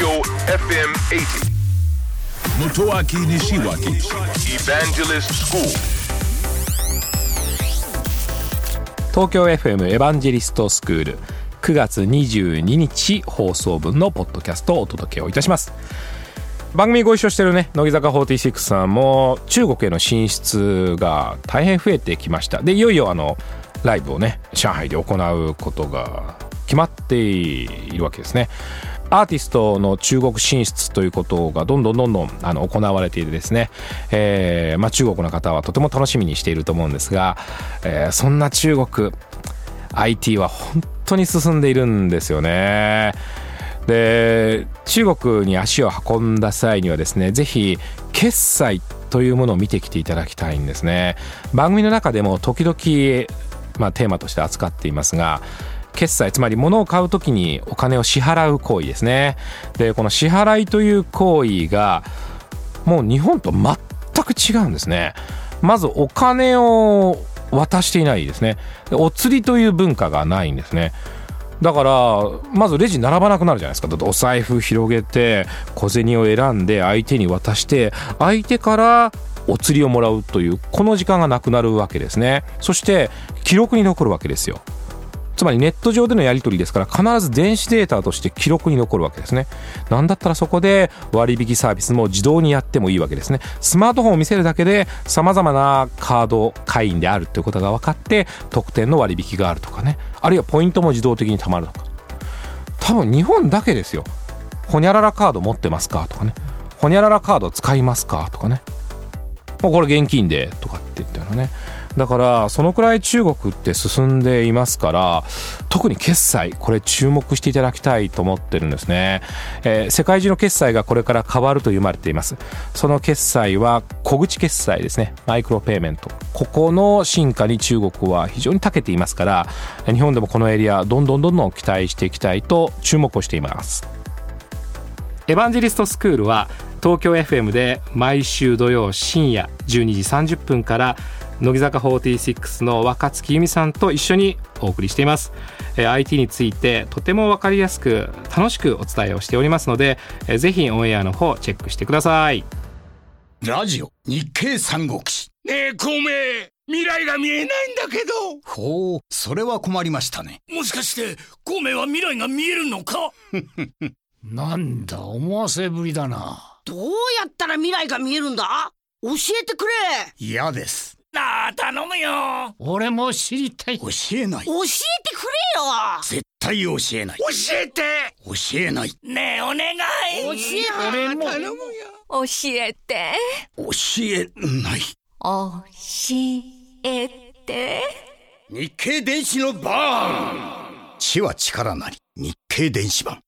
Tokyo FM 80. Motoaki Nishiwaki. Evangelist School. 東京 FM エヴァンジェリストスクール9月22日放送分のポッドキャストをお届けをいたします。番組ご一緒してるね乃木坂46さんも中国への進出が大変増えてきました。でいよいよあのライブをね上海で行うことが決まっているわけですね。アーティストの中国進出ということがどんどんどんどんあの行われていてですね、えーまあ、中国の方はとても楽しみにしていると思うんですが、えーそんな中国 IT は本当に進んでいるんですよね。で中国に足を運んだ際にはですねぜひ決済というものを見てきていただきたいんですね番組の中でも時々、まあ、テーマとして扱っていますが決済つまり物を買う時にお金を支払う行為ですね。でこの支払いという行為がもう日本と全く違うんですね。まずお金を渡していないですね。お釣りという文化がないんですね。だからまずレジ並ばなくなるじゃないですか。だってお財布広げて小銭を選んで相手に渡して相手からお釣りをもらうというこの時間がなくなるわけですね。そして記録に残るわけですよ。つまりネット上でのやり取りですから必ず電子データとして記録に残るわけですね。なんだったらそこで割引サービスも自動にやってもいいわけですね。スマートフォンを見せるだけで様々なカード会員であるということが分かって特典の割引があるとかね。あるいはポイントも自動的に貯まるとか。多分日本だけですよ。ほにゃららカード持ってますかとかね。ほにゃららカード使いますかとかね。もうこれ現金でとかって言ったのね。だからそのくらい中国って進んでいますから特に決済これ注目していただきたいと思ってるんですね、えー世界中の決済がこれから変わると読まれています。その決済は小口決済ですね。マイクロペイメント。ここの進化に中国は非常に長けていますから日本でもこのエリアどんどんどんどん期待していきたいと注目をしています。エヴァンジェリストスクールは東京 FM で毎週土曜深夜12時30分から乃木坂46の若月由美さんと一緒にお送りしています、えー IT についてとても分かりやすく楽しくお伝えをしておりますので、えーぜひオンエアの方チェックしてください。ラジオ日経三国志。ねえ、孔明、未来が見えないんだけど。ほうそれは困りましたね。もしかして、孔明は未来が見えるのか？なんだ思わせぶりだな。どうやったら未来が見えるんだ？教えてくれ。嫌ですなあ、頼むよ。俺も知りたい。教えない。教えてくれよ。絶対教えない。教えて。教えない。ねえ、お願い。教え俺も。頼むよ。教えて。教えない。教えて。日経電子のバーン知は力なり。日経電子版